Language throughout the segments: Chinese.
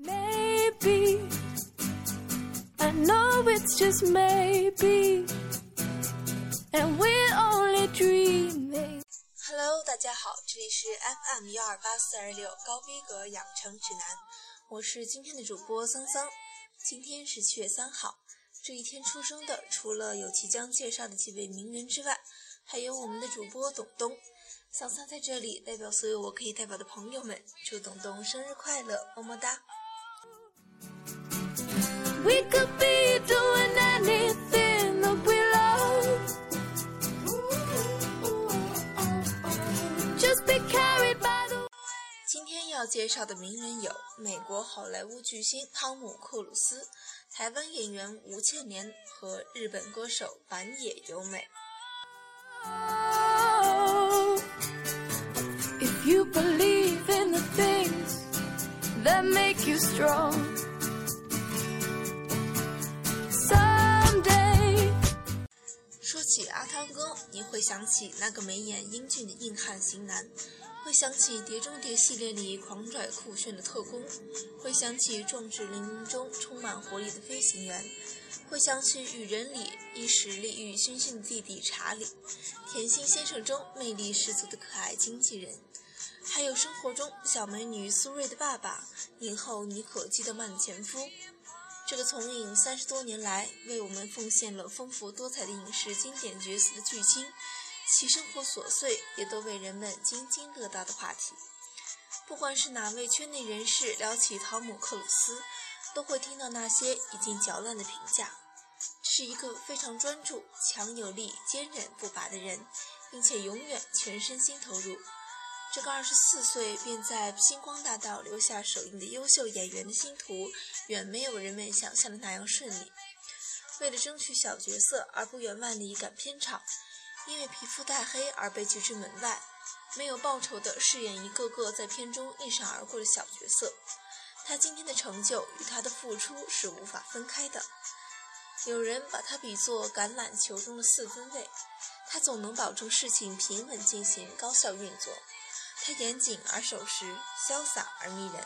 Maybe I know it's just maybe, and we're only dreaming. Hello，大家好，这里是 FM 幺二八四二六高逼格养成指南，我是今天的主播桑桑。今天是七月三号，这一天出生的，除了有即将介绍的几位名人之外，还有我们的主播董东。桑桑在这里代表所有我可以代表的朋友们，祝董东生日快乐，么么哒。We could be doing anything that we love. Just be carried by the 今天要介绍的名人有美国好莱坞巨星汤姆·克鲁斯、台湾演员吴倩莲和日本歌手板野友美。If you believe in the things that make you strong. 说起阿汤哥，你会想起那个眉眼英俊的硬汉型男，会想起《碟中谍》系列里狂拽酷炫的特工，会想起《壮志凌云》中充满活力的飞行员，会想起《雨人》里一时利欲熏心的弟弟查理，《甜心先生》中魅力十足的可爱经纪人，还有生活中小美女苏芮的爸爸，影后妮可基德曼的前夫。这个从影三十多年来，为我们奉献了丰富多彩的影视经典角色的巨星，其生活琐碎也都为人们津津乐道的话题。不管是哪位圈内人士聊起汤姆·克鲁斯，都会听到那些已经嚼烂的评价。是一个非常专注、强有力、坚韧不拔的人，并且永远全身心投入。这个二十四岁便在星光大道留下手印的优秀演员的星途，远没有人们想象的那样顺利。为了争取小角色而不远万里赶片场，因为皮肤太黑而被拒之门外，没有报酬的饰演一个个在片中一闪而过的小角色。他今天的成就与他的付出是无法分开的。有人把他比作橄榄球中的四分卫，他总能保证事情平稳进行，高效运作。他严谨而守时，潇洒而迷人。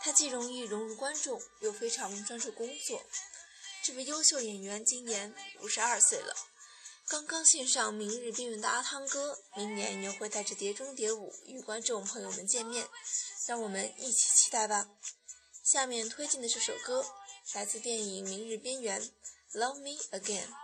他既容易融入观众，又非常专注工作。这位优秀演员今年五十二岁了，刚刚献上《明日边缘》的阿汤哥，明年又会带着《碟中谍五》与观众朋友们见面，让我们一起期待吧。下面推荐的这首歌来自电影《明日边缘》，Love Me Again。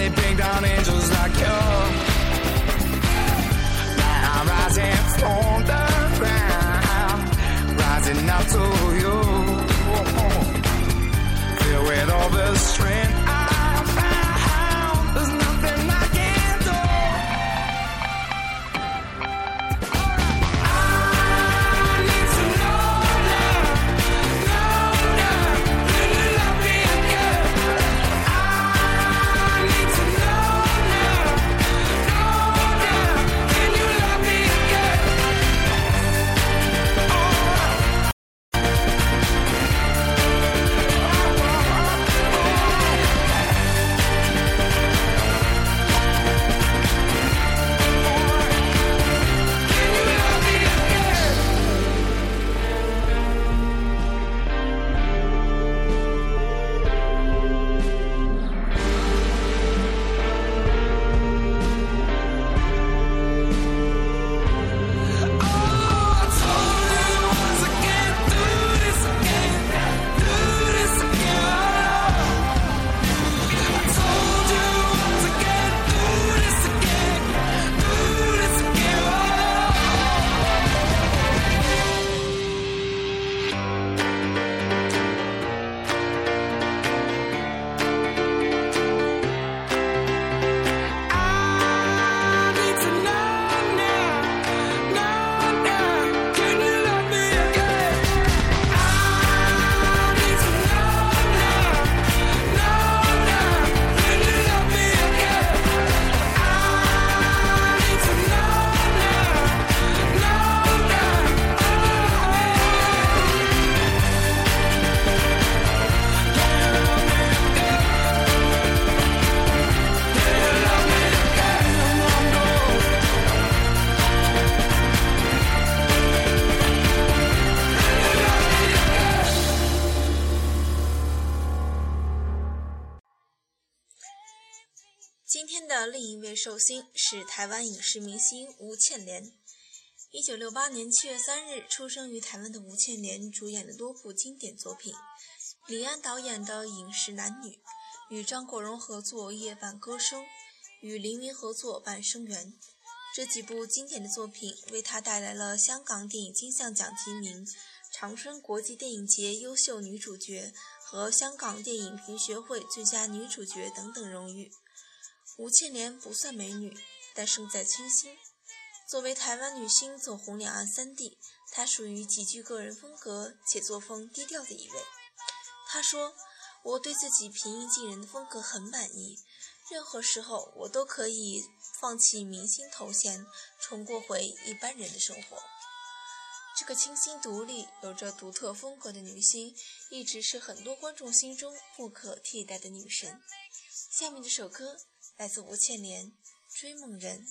They bring down angels like you. 是台湾影视明星吴倩莲。一九六八年七月三日出生于台湾的吴倩莲，主演了多部经典作品。李安导演的《饮食男女》，与张国荣合作夜半歌声，与黎明合作半生缘。这几部经典的作品为他带来了香港电影金像奖提名、长春国际电影节优秀女主角和香港电影评学会最佳女主角等等荣誉。吴倩莲不算美女，但胜在清新。作为台湾女星走红两岸三地，她属于极具个人风格且作风低调的一位。她说：“我对自己平易近人的风格很满意，任何时候我都可以放弃明星头衔，重过回一般人的生活。”这个清新独立、有着独特风格的女星，一直是很多观众心中不可替代的女神。下面这首歌来自吴倩莲，《追梦人》。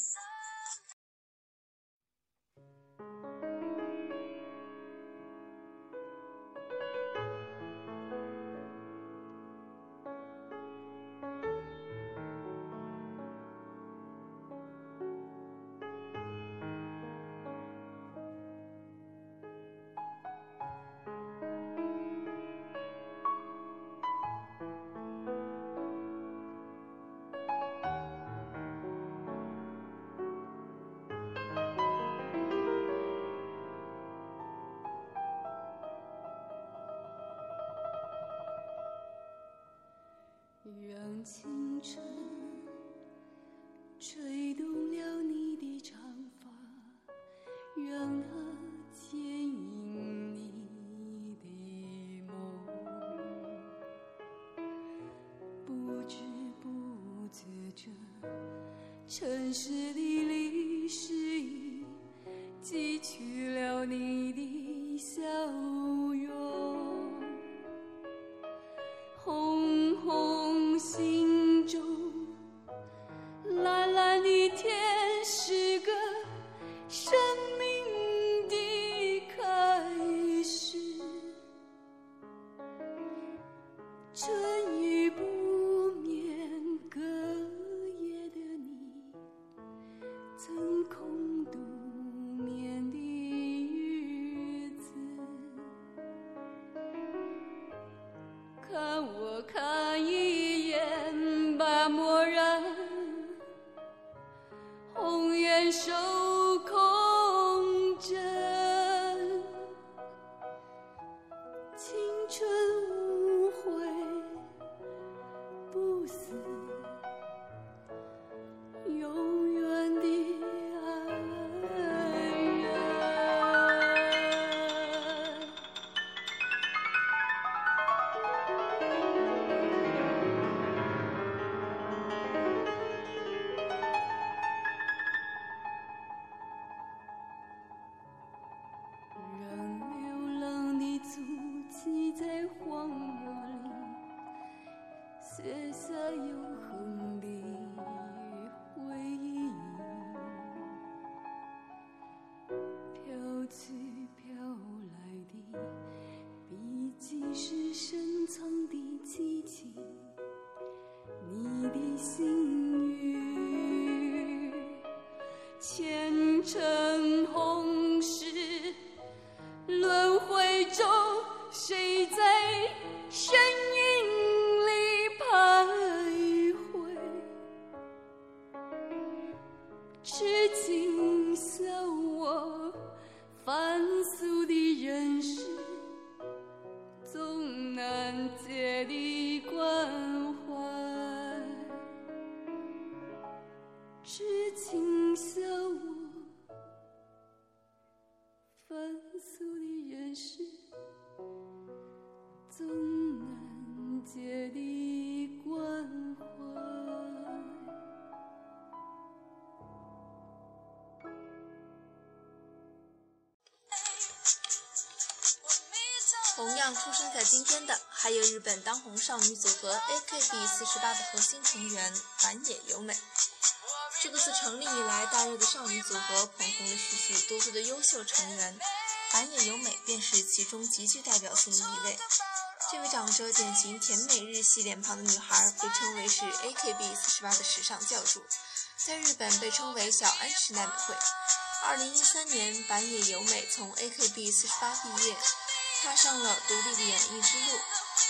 城市的历史已记取 truth. 出生在今天的，还有日本当红少女组合 AKB 四十八的核心成员板野友美。这个自成立以来大热的少女组合，捧红了许许多多的优秀成员，板野友美便是其中极具代表性的一位。这位长着典型甜美日系脸庞的女孩，被称为是 AKB 四十八的时尚教主，在日本被称为小安室奈美惠。二零一三年，板野由美从 AKB 四十八毕业，踏上了独立的演艺之路。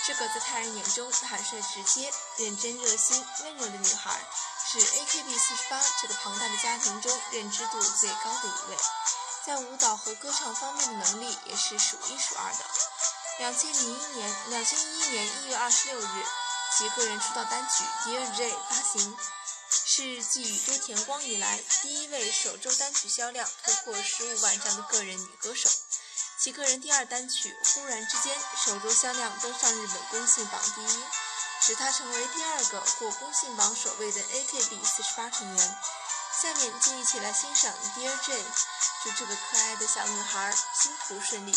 这个在他人眼中坦率直接、认真热心、温柔的女孩，是 AKB 四十八这个庞大的家庭中认知度最高的一位，在舞蹈和歌唱方面的能力也是数一数二的。两千零一年，两千一一年一月二十六日，其个人出道单曲《Dear J》发行，是继宇多田光以来第一位首周单曲销量突破十五万张的个人女歌手。其个人第二单曲《忽然之间》首周销量登上日本公信榜第一，使她成为第二个过公信榜首位的 AKB 四十八成员。下面就一起来欣赏《Dear J》，祝这个可爱的小女孩星途顺利。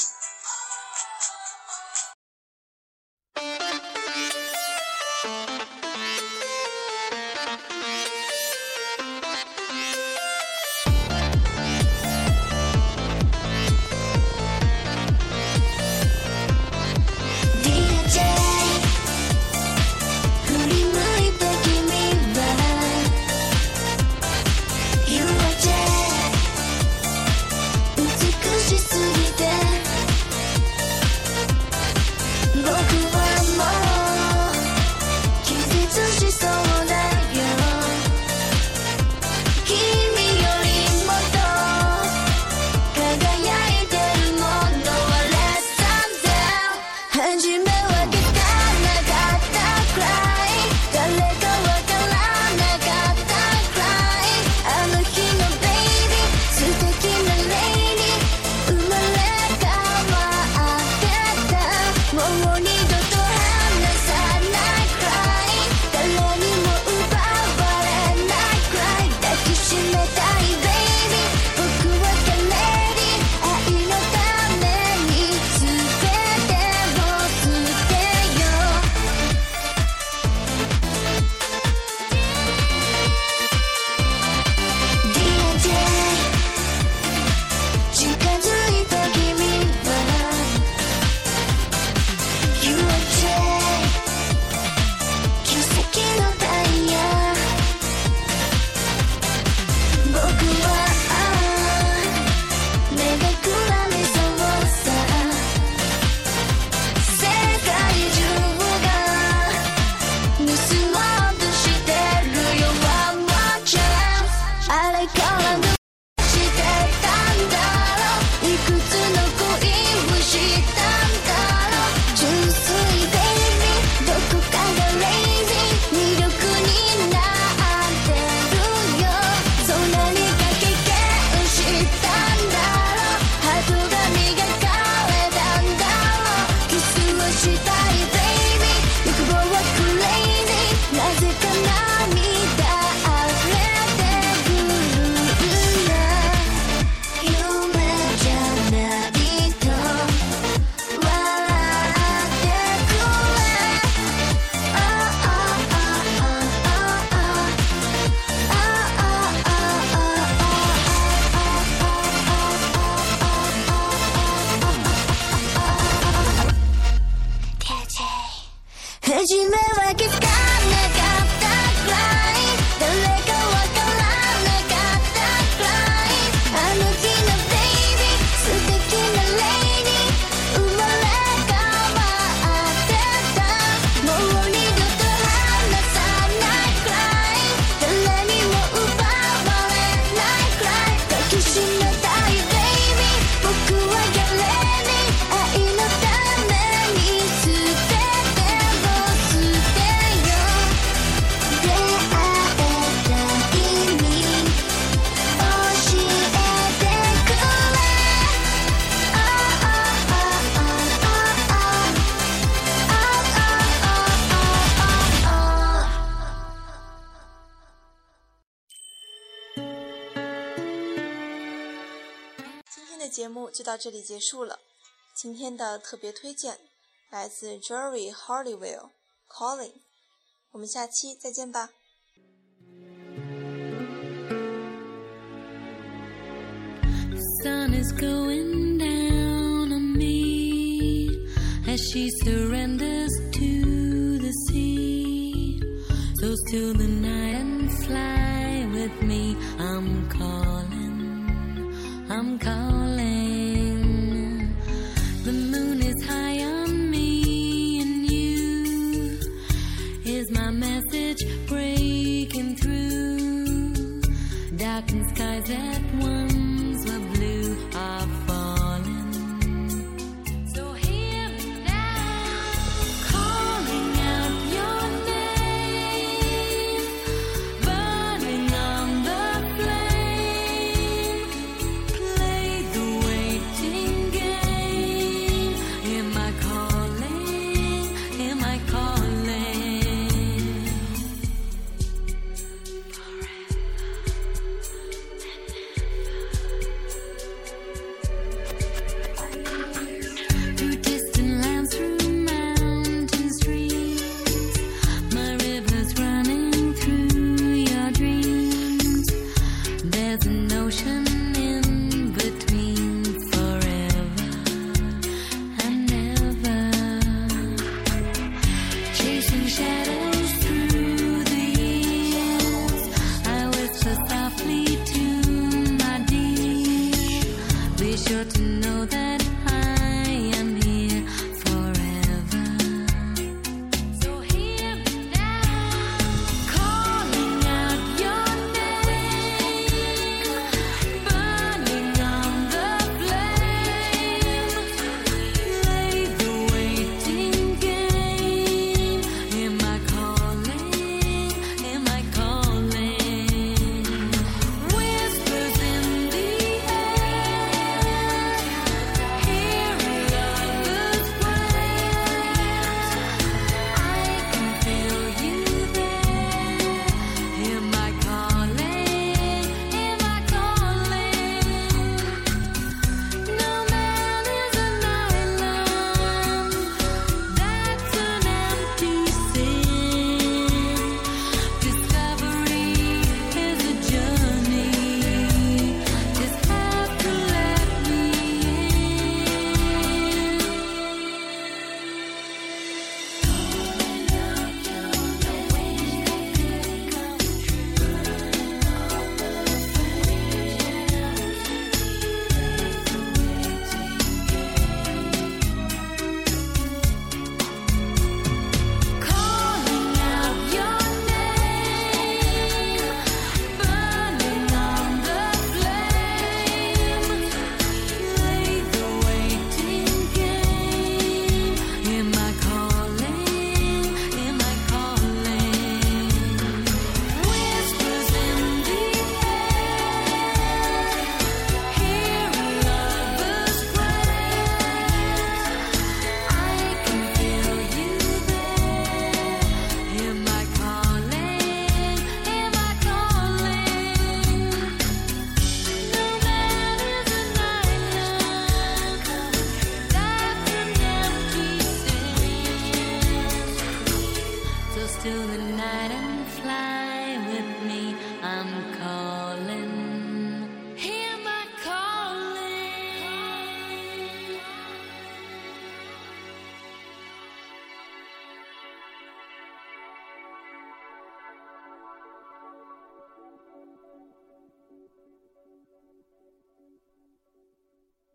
never get scared, nigga. 就到这里结束了。今天的特别推荐来自 Jerry Halliwell Calling，我们下期再见吧。Sun is going down on me as she surrenders to the sea. So still the night and fly with me. I'm calling, I'm calling. The moon is high on me and you. Is my message breaking through? Darkened sky